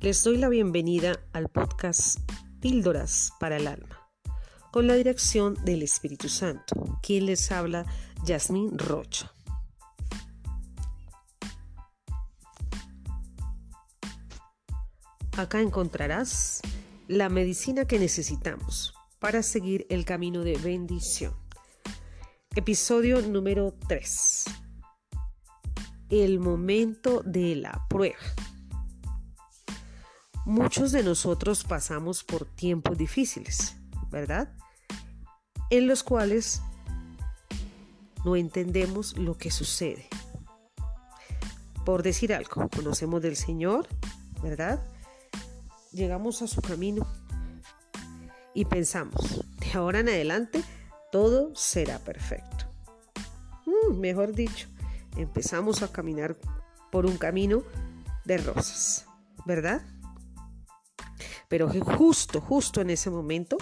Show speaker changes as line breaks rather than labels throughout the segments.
Les doy la bienvenida al podcast Píldoras para el Alma, con la dirección del Espíritu Santo. Quien les habla, Yasmín Rocha. Acá encontrarás la medicina que necesitamos para seguir el camino de bendición. Episodio número 3. El momento de la prueba. Muchos de nosotros pasamos por tiempos difíciles, ¿verdad? En los cuales no entendemos lo que sucede. Por decir algo, conocemos del Señor, ¿verdad? Llegamos a su camino y pensamos, de ahora en adelante todo será perfecto. Mm, mejor dicho, empezamos a caminar por un camino de rosas, ¿verdad? Pero justo, justo en ese momento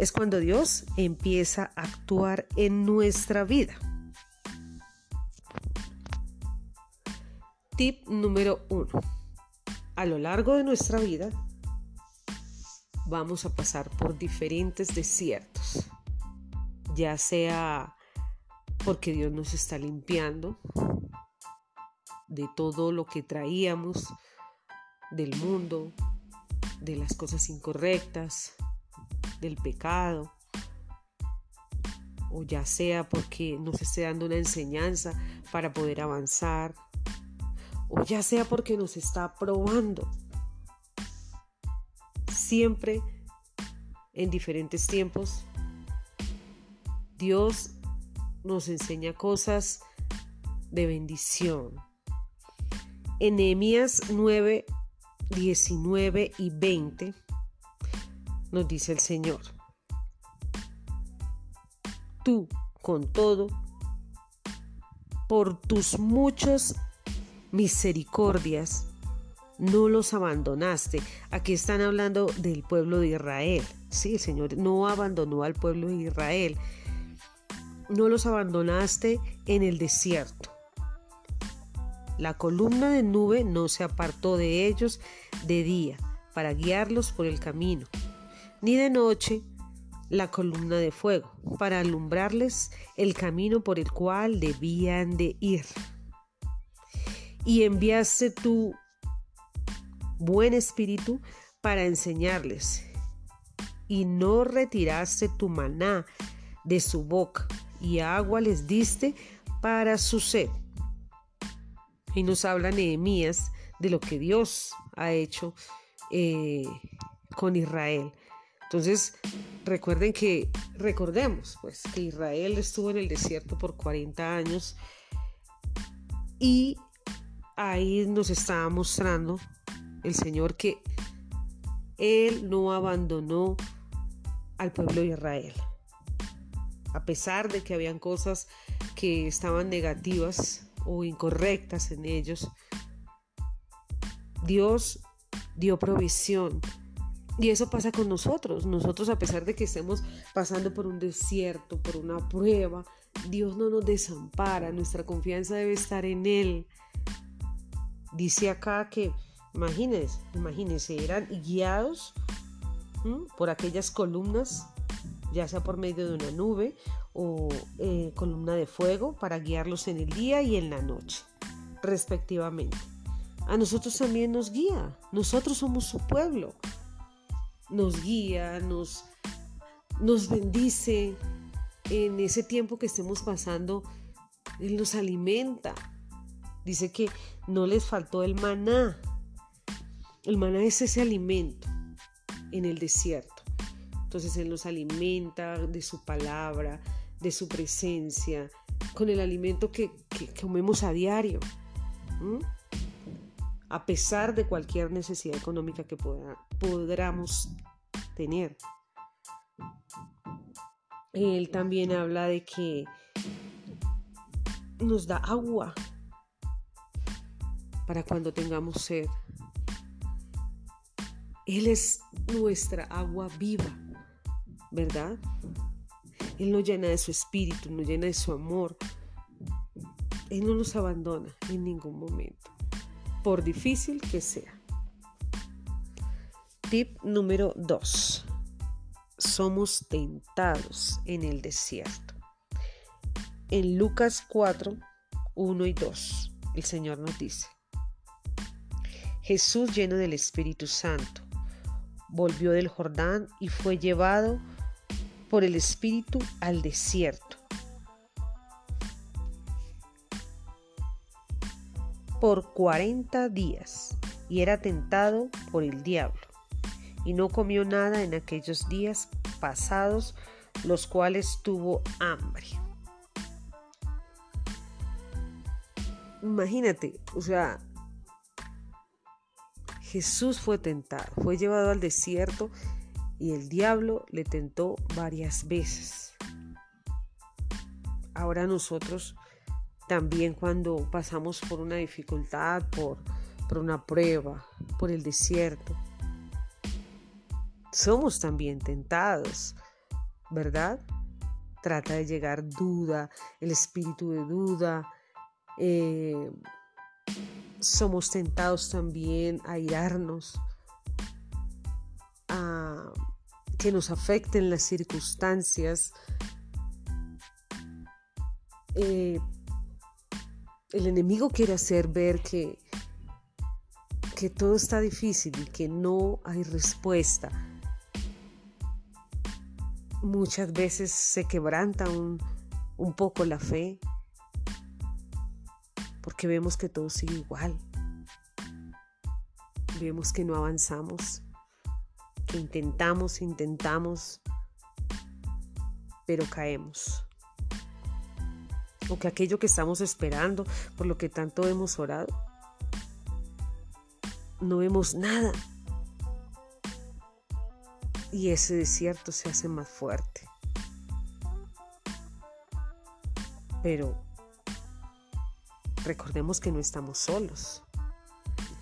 es cuando Dios empieza a actuar en nuestra vida. Tip número uno. A lo largo de nuestra vida vamos a pasar por diferentes desiertos, ya sea porque Dios nos está limpiando de todo lo que traíamos del mundo, de las cosas incorrectas, del pecado, o ya sea porque nos esté dando una enseñanza para poder avanzar, o ya sea porque nos está probando. Siempre, en diferentes tiempos, Dios nos enseña cosas de bendición. En Nehemías 9, 19 y 20 nos dice el Señor, tú con todo, por tus muchas misericordias, no los abandonaste. Aquí están hablando del pueblo de Israel. Sí, el Señor no abandonó al pueblo de Israel. No los abandonaste en el desierto. La columna de nube no se apartó de ellos de día para guiarlos por el camino, ni de noche la columna de fuego para alumbrarles el camino por el cual debían de ir. Y enviaste tu buen espíritu para enseñarles, y no retiraste tu maná de su boca, y agua les diste para su sed y nos habla Nehemías de lo que Dios ha hecho eh, con Israel. Entonces, recuerden que, recordemos, pues, que Israel estuvo en el desierto por 40 años y ahí nos estaba mostrando el Señor que Él no abandonó al pueblo de Israel. A pesar de que habían cosas que estaban negativas o incorrectas en ellos, Dios dio provisión. Y eso pasa con nosotros. Nosotros, a pesar de que estemos pasando por un desierto, por una prueba, Dios no nos desampara. Nuestra confianza debe estar en Él. Dice acá que, imagínense, imagínense, eran guiados por aquellas columnas, ya sea por medio de una nube o eh, columna de fuego para guiarlos en el día y en la noche, respectivamente. A nosotros también nos guía, nosotros somos su pueblo. Nos guía, nos, nos bendice en ese tiempo que estemos pasando, Él nos alimenta. Dice que no les faltó el maná. El maná es ese alimento en el desierto. Entonces Él nos alimenta de su palabra, de su presencia, con el alimento que, comemos a diario, a pesar de cualquier necesidad económica que podamos tener. Él también habla de que nos da agua para cuando tengamos sed. Él es nuestra agua viva, ¿verdad? Él nos llena de su espíritu, nos llena de su amor. Él no nos abandona en ningún momento, por difícil que sea. Tip número 2. Somos tentados en el desierto. En Lucas 4, 1 y 2, el Señor nos dice, Jesús lleno del Espíritu Santo, volvió del Jordán y fue llevado por el Espíritu al desierto. Por cuarenta días y era tentado por el diablo y no comió nada en aquellos días pasados, los cuales tuvo hambre. Imagínate, o sea, Jesús fue tentado, fue llevado al desierto y el diablo le tentó varias veces. Ahora nosotros también cuando pasamos por una dificultad, por, por una prueba, por el desierto, somos también tentados, ¿verdad? Trata de llegar duda, el espíritu de duda. Eh, somos tentados también a irarnos, a que nos afecten las circunstancias. Eh, el enemigo quiere hacer ver que, que todo está difícil y que no hay respuesta muchas veces se quebranta un, poco la fe porque vemos que todo sigue igual. Vemos que no avanzamos, intentamos, intentamos, pero caemos. O que aquello que estamos esperando, por lo que tanto hemos orado, no vemos nada y ese desierto se hace más fuerte. Pero recordemos que no estamos solos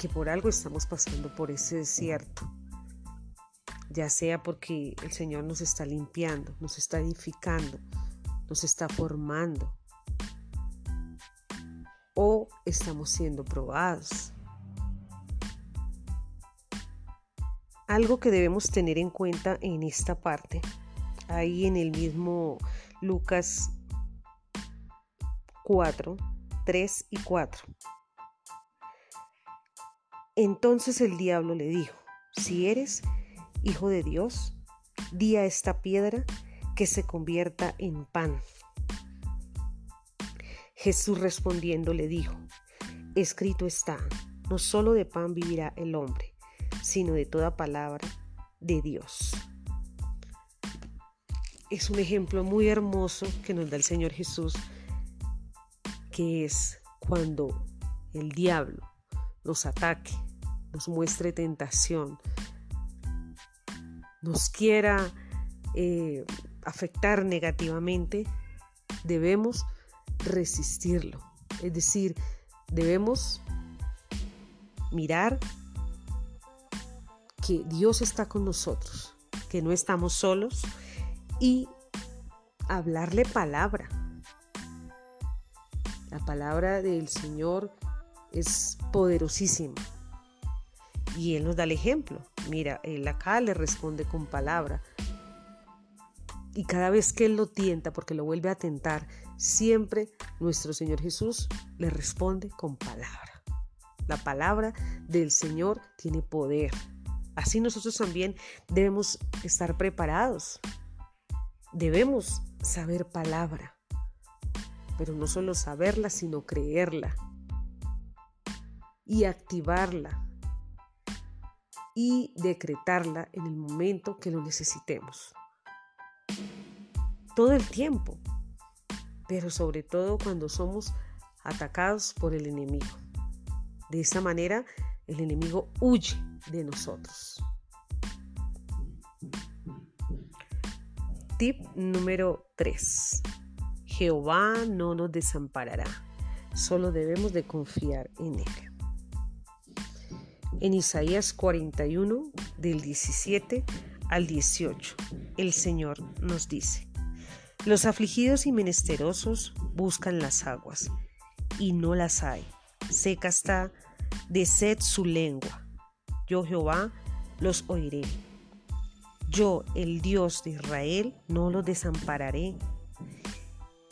que por algo estamos pasando por ese desierto. Ya sea porque el Señor nos está limpiando, nos está edificando, nos está formando o estamos siendo probados. Algo que debemos tener en cuenta en esta parte, ahí en el mismo Lucas 4, 3 y 4. Entonces el diablo le dijo, si eres hijo de Dios, di a esta piedra que se convierta en pan. Jesús respondiendo le dijo, escrito está, no solo de pan vivirá el hombre, sino de toda palabra de Dios. Es un ejemplo muy hermoso que nos da el Señor Jesús, que es cuando el diablo nos ataque, nos muestre tentación, nos quiera eh, afectar negativamente, debemos resistirlo. Es decir, debemos mirar que Dios está con nosotros, que no estamos solos y hablarle palabra. La palabra del Señor es poderosísima. Y Él nos da el ejemplo. Mira, Él acá le responde con palabra. Y cada vez que Él lo tienta, porque lo vuelve a tentar, siempre nuestro Señor Jesús le responde con palabra. La palabra del Señor tiene poder. Así nosotros también debemos estar preparados. Debemos saber palabra, pero no solo saberla, sino creerla y activarla y decretarla en el momento que lo necesitemos. Todo el tiempo, pero sobre todo cuando somos atacados por el enemigo. De esa manera el enemigo huye de nosotros. Tip número 3. Jehová no nos desamparará, solo debemos de confiar en Él. En Isaías 41, del 17 al 18, el Señor nos dice, los afligidos y menesterosos buscan las aguas, y no las hay. Seca está de sed su lengua. Yo Jehová los oiré. Yo, el Dios de Israel, no los desampararé.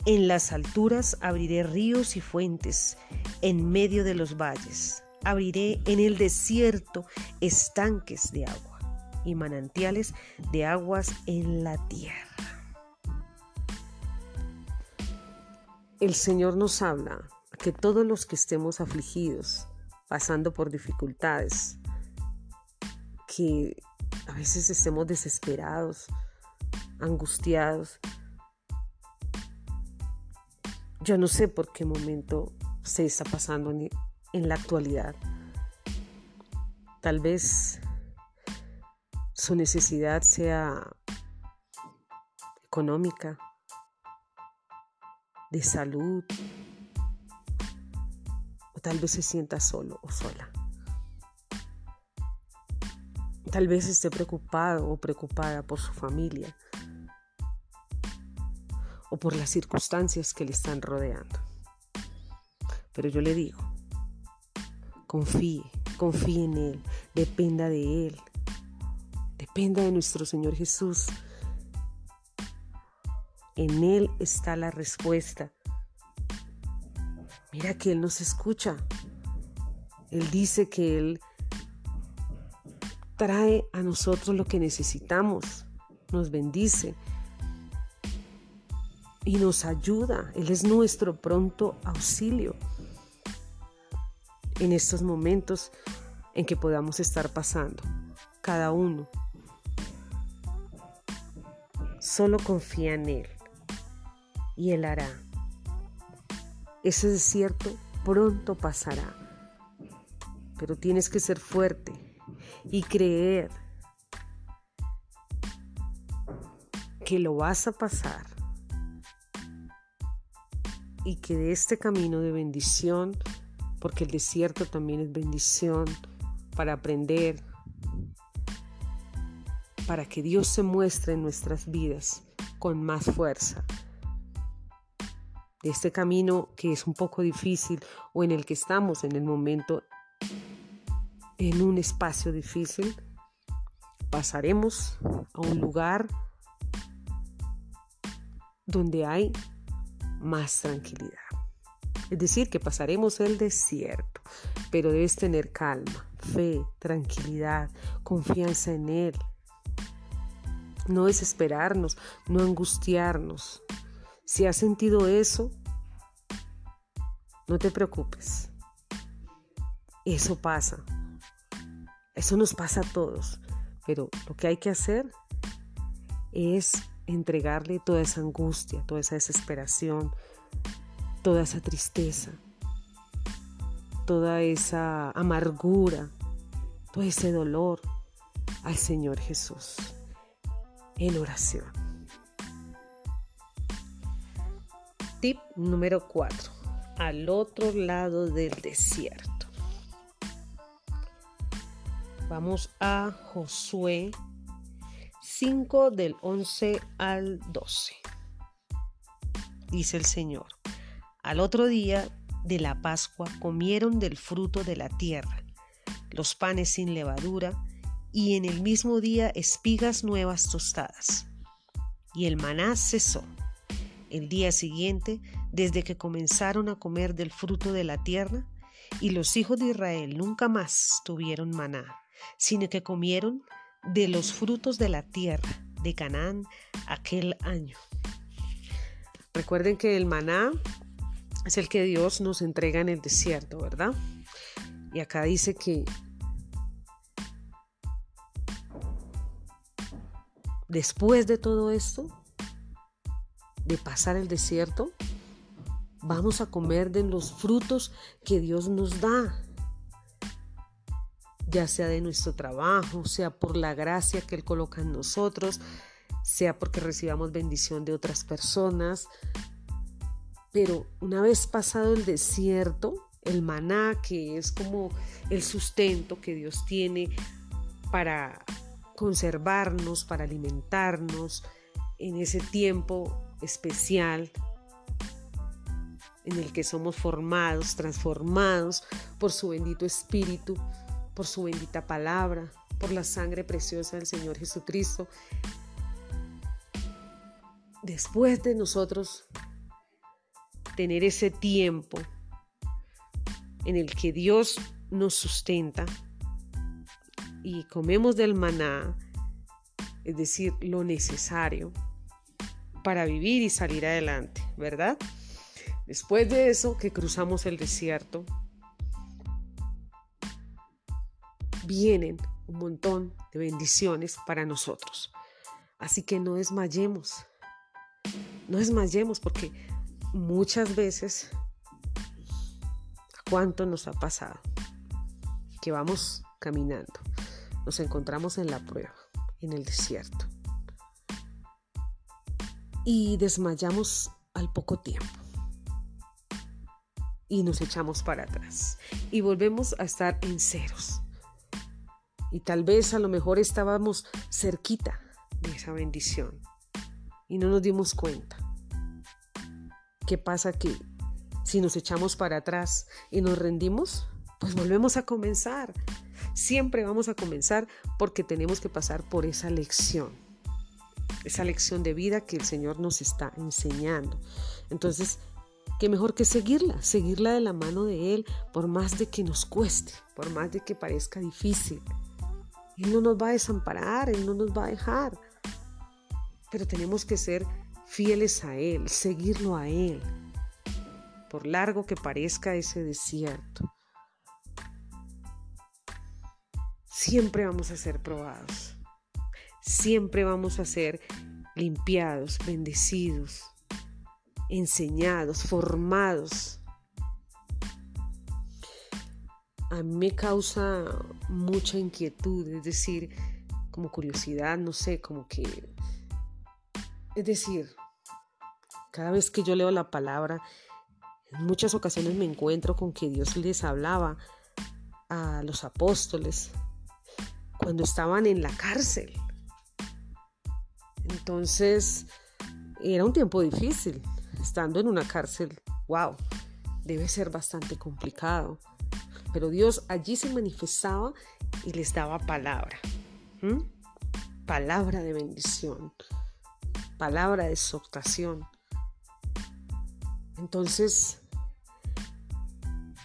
En las alturas abriré ríos y fuentes, en medio de los valles. Abriré en el desierto estanques de agua y manantiales de aguas en la tierra. El Señor nos habla que todos los que estemos afligidos, pasando por dificultades, que a veces estemos desesperados, angustiados, yo no sé por qué momento se está pasando en, la actualidad. Tal vez su necesidad sea económica, de salud, o tal vez se sienta solo o sola. Tal vez esté preocupado o preocupada por su familia o por las circunstancias que le están rodeando. Pero yo le digo, confíe, confíe en Él, dependa de Él, dependa de nuestro Señor Jesús. En Él está la respuesta. Mira que Él nos escucha. Él dice que Él trae a nosotros lo que necesitamos, nos bendice y nos ayuda. Él es nuestro pronto auxilio en estos momentos en que podamos estar pasando, cada uno. Solo confía en Él y Él hará. Ese desierto pronto pasará, pero tienes que ser fuerte y creer que lo vas a pasar y que de este camino de bendición, porque el desierto también es bendición para aprender, para que Dios se muestre en nuestras vidas con más fuerza. De este camino que es un poco difícil o en el que estamos en el momento, en un espacio difícil, pasaremos a un lugar donde hay más tranquilidad. Es decir, que pasaremos el desierto, pero debes tener calma, fe, tranquilidad, confianza en Él. No desesperarnos, no angustiarnos. Si has sentido eso, no te preocupes. Eso pasa. Eso nos pasa a todos. Pero lo que hay que hacer es entregarle toda esa angustia, toda esa desesperación, toda esa tristeza, toda esa amargura, todo ese dolor al Señor Jesús en oración. Tip número 4. Al otro lado del desierto. Vamos a Josué 5 del 11 al 12. Dice el Señor, al otro día de la Pascua comieron del fruto de la tierra, los panes sin levadura, y en el mismo día espigas nuevas tostadas. Y el maná cesó. El día siguiente, desde que comenzaron a comer del fruto de la tierra, y los hijos de Israel nunca más tuvieron maná, sino que comieron de los frutos de la tierra de Canaán aquel año. Recuerden que el maná es el que Dios nos entrega en el desierto, ¿verdad? Y acá dice que después de todo esto, de pasar el desierto, vamos a comer de los frutos que Dios nos da ya sea de nuestro trabajo, sea por la gracia que Él coloca en nosotros, sea porque recibamos bendición de otras personas. Pero una vez pasado el desierto, el maná, que es como el sustento que Dios tiene para conservarnos, para alimentarnos en ese tiempo especial en el que somos formados, transformados por su bendito Espíritu, por su bendita palabra, por la sangre preciosa del Señor Jesucristo. Después de nosotros tener ese tiempo en el que Dios nos sustenta y comemos del maná, es decir, lo necesario para vivir y salir adelante, ¿verdad? Después de eso, que cruzamos el desierto, vienen un montón de bendiciones para nosotros. Así que no desmayemos, no desmayemos porque muchas veces, ¿a cuánto nos ha pasado? Que vamos caminando, nos encontramos en la prueba, en el desierto y desmayamos al poco tiempo. Y nos echamos para atrás y volvemos a estar en ceros. Y tal vez a lo mejor estábamos cerquita de esa bendición y no nos dimos cuenta. ¿Qué pasa que si nos echamos para atrás y nos rendimos, pues volvemos a comenzar? Siempre vamos a comenzar porque tenemos que pasar por esa lección esa lección de vida que el Señor nos está enseñando. Entonces, qué mejor que seguirla, seguirla de la mano de Él, por más de que nos cueste, por más de que parezca difícil. Él no nos va a desamparar, Él no nos va a dejar. Pero tenemos que ser fieles a Él, seguirlo a Él, por largo que parezca ese desierto. Siempre vamos a ser probados siempre vamos a ser limpiados, bendecidos, enseñados, formados. A mí me causa mucha inquietud, es decir, como curiosidad, no sé, como que... Es decir, cada vez que yo leo la palabra, en muchas ocasiones me encuentro con que Dios les hablaba a los apóstoles cuando estaban en la cárcel. Entonces, era un tiempo difícil, estando en una cárcel, wow, debe ser bastante complicado. Pero Dios allí se manifestaba y les daba palabra. Palabra de bendición, palabra de exhortación. Entonces,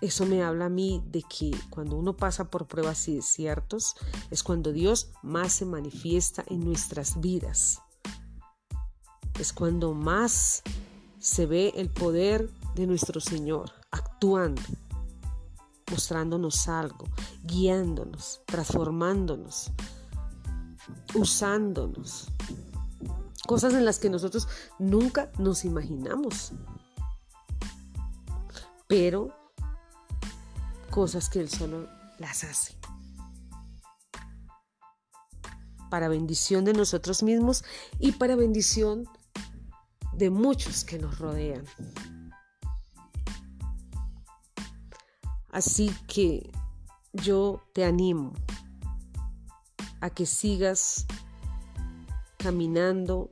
eso me habla a mí de que cuando uno pasa por pruebas y desiertos es cuando Dios más se manifiesta en nuestras vidas es cuando más se ve el poder de nuestro Señor actuando, mostrándonos algo, guiándonos, transformándonos, usándonos. Cosas en las que nosotros nunca nos imaginamos. Pero cosas que Él solo las hace. Para bendición de nosotros mismos y para bendición de muchos que nos rodean. Así que yo te animo a que sigas caminando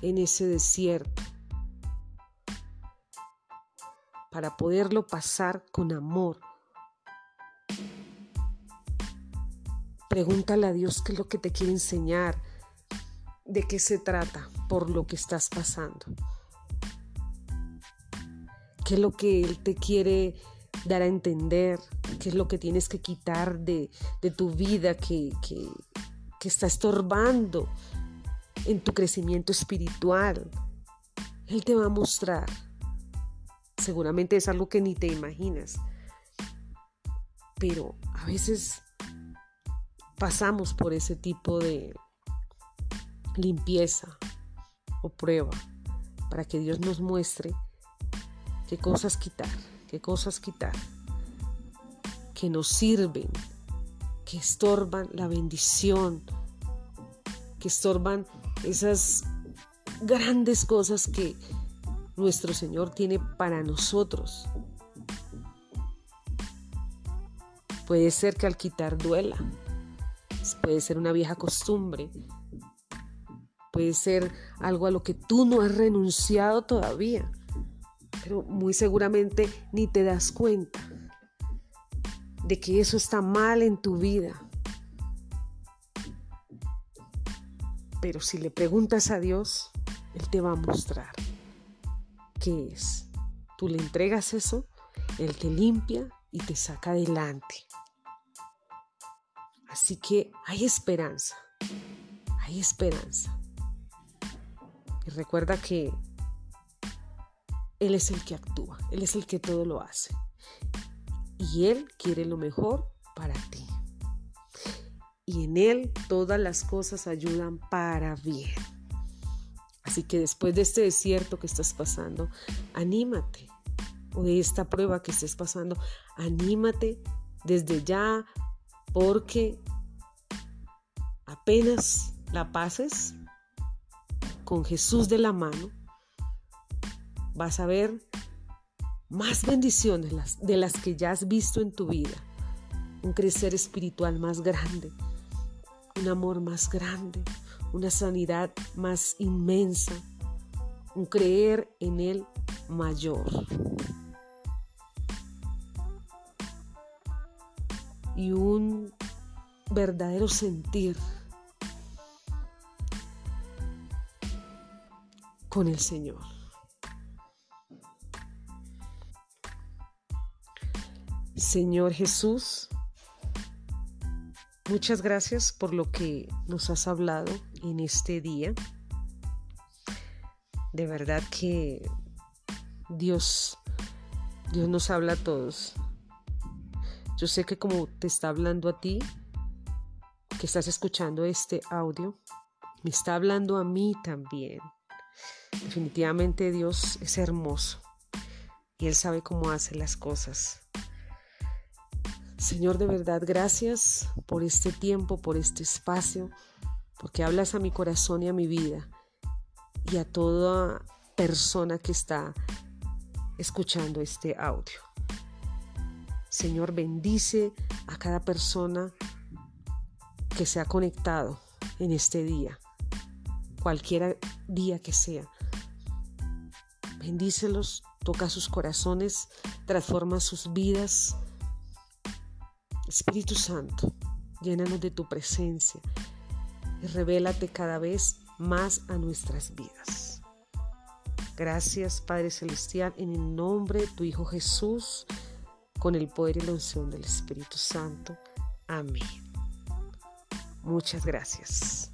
en ese desierto para poderlo pasar con amor. Pregúntale a Dios qué es lo que te quiere enseñar, de qué se trata por lo que estás pasando. ¿Qué es lo que Él te quiere dar a entender? ¿Qué es lo que tienes que quitar de, tu vida que, que, que está estorbando en tu crecimiento espiritual? Él te va a mostrar. Seguramente es algo que ni te imaginas. Pero a veces pasamos por ese tipo de, limpieza o prueba para que Dios nos muestre qué cosas quitar, qué cosas quitar, que nos sirven, que estorban la bendición, que estorban esas grandes cosas que nuestro Señor tiene para nosotros. Puede ser que al quitar duela, puede ser una vieja costumbre, puede ser algo a lo que tú no has renunciado todavía, pero muy seguramente ni te das cuenta de que eso está mal en tu vida. Pero si le preguntas a Dios, Él te va a mostrar es. Tú le entregas eso, Él te limpia y te saca adelante. Así que hay esperanza, hay esperanza. Y recuerda que Él es el que actúa, Él es el que todo lo hace. Y Él quiere lo mejor para ti. Y en Él todas las cosas ayudan para bien. Así que después de este desierto que estás pasando, anímate. O de esta prueba que estés pasando, anímate desde ya porque apenas la pases con Jesús de la mano, vas a ver más bendiciones de las que ya has visto en tu vida. Un crecer espiritual más grande, un amor más grande, una sanidad más inmensa, un creer en Él mayor. Y un verdadero sentir con el Señor. Señor Jesús, muchas gracias por lo que nos has hablado en este día. De verdad que Dios, Dios nos habla a todos. Yo sé que como te está hablando a ti, que estás escuchando este audio, me está hablando a mí también. Definitivamente Dios es hermoso y Él sabe cómo hace las cosas. Señor, de verdad, gracias por este tiempo, por este espacio, porque hablas a mi corazón y a mi vida y a toda persona que está escuchando este audio. Señor, bendice a cada persona que se ha conectado en este día, cualquier día que sea. Bendícelos, toca sus corazones, transforma sus vidas. Espíritu Santo, llénanos de tu presencia y revélate cada vez más a nuestras vidas. Gracias Padre Celestial, en el nombre de tu Hijo Jesús, con el poder y la unción del Espíritu Santo. Amén. Muchas gracias.